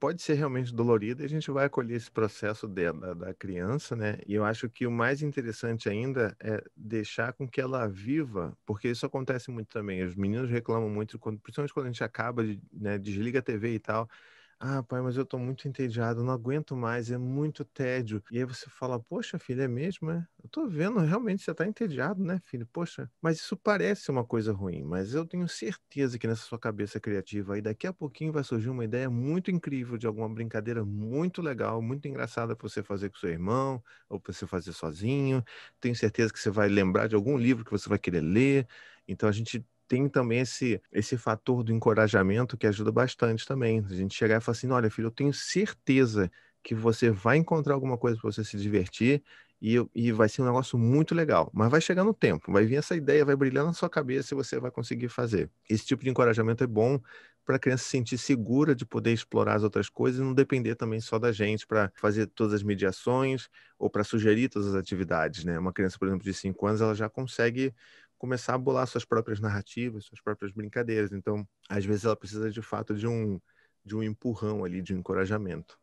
pode ser realmente dolorida e a gente vai acolher esse processo dela, da criança, né? E eu acho que o mais interessante ainda é deixar com que ela viva, porque isso acontece muito também. Os meninos reclamam muito, quando, principalmente quando a gente acaba de, né, desliga a TV e tal ah, pai, mas eu tô muito entediado, não aguento mais, é muito tédio. E aí você fala, poxa, filho, é mesmo, é? Eu tô vendo, realmente você tá entediado, né, filho? Poxa, mas isso parece uma coisa ruim, mas eu tenho certeza que nessa sua cabeça criativa aí, daqui a pouquinho vai surgir uma ideia muito incrível de alguma brincadeira muito legal, muito engraçada pra você fazer com seu irmão, ou pra você fazer sozinho. Tenho certeza que você vai lembrar de algum livro que você vai querer ler. Então a gente tem também esse, esse fator do encorajamento que ajuda bastante também. A gente chegar e falar assim: olha, filho, eu tenho certeza que você vai encontrar alguma coisa para você se divertir e, e vai ser um negócio muito legal. Mas vai chegar no tempo, vai vir essa ideia, vai brilhar na sua cabeça e você vai conseguir fazer. Esse tipo de encorajamento é bom para a criança se sentir segura de poder explorar as outras coisas e não depender também só da gente para fazer todas as mediações ou para sugerir todas as atividades, né? Uma criança, por exemplo, de 5 anos, ela já consegue começar a bolar suas próprias narrativas, suas próprias brincadeiras. Então, às vezes ela precisa de fato de um de um empurrão ali, de um encorajamento.